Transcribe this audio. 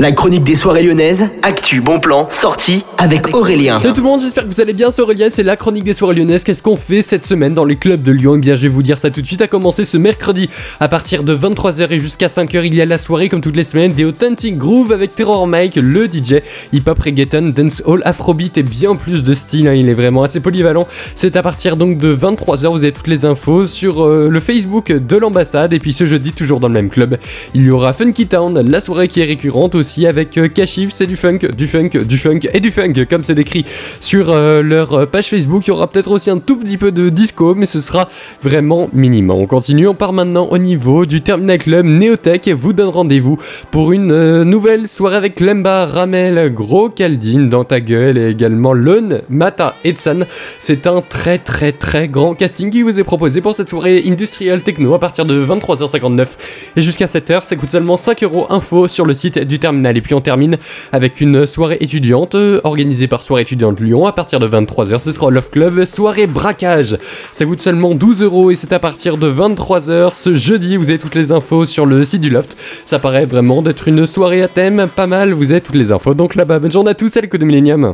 La chronique des soirées lyonnaises, actu, bon plan, sortie avec Aurélien. Salut tout le monde, j'espère que vous allez bien, c'est Aurélien, c'est la chronique des soirées lyonnaises. Qu'est-ce qu'on fait cette semaine dans les clubs de Lyon? Eh bien je vais vous dire ça tout de suite, à commencer ce mercredi à partir de 23h et jusqu'à 5h, il y a la soirée comme toutes les semaines des Authentic Groove avec Terror Mike, le DJ, hip-hop reggaeton, dancehall, afrobeat et bien plus de style, hein. il est vraiment assez polyvalent. C'est à partir donc de 23h, vous avez toutes les infos sur euh, le Facebook de l'ambassade et puis ce jeudi toujours dans le même club, il y aura Funky Town, la soirée qui est récurrente aussi avec euh, Kashif, c'est du funk, du funk, du funk et du funk, comme c'est décrit sur euh, leur euh, page Facebook. Il y aura peut-être aussi un tout petit peu de disco, mais ce sera vraiment minimum. On continue, on part maintenant au niveau du Terminal Club Neotech. Vous donne rendez-vous pour une nouvelle soirée avec Lemba, Ramel, Gros Caldine dans ta gueule et également Lone, Mata et Tsan. C'est un très très très grand casting qui vous est proposé pour cette soirée industrielle techno à partir de 23h59 et jusqu'à 7h. Ça coûte seulement 5 euros info sur le site du Terminal et puis on termine avec une soirée étudiante euh, organisée par Soirée étudiante Lyon à partir de 23h. Ce sera Love Club, soirée braquage. Ça coûte seulement 12 euros et c'est à partir de 23h ce jeudi. Vous avez toutes les infos sur le site du Loft. Ça paraît vraiment d'être une soirée à thème, pas mal. Vous avez toutes les infos. Donc là-bas, bonne journée à tous, c'est le de Millennium.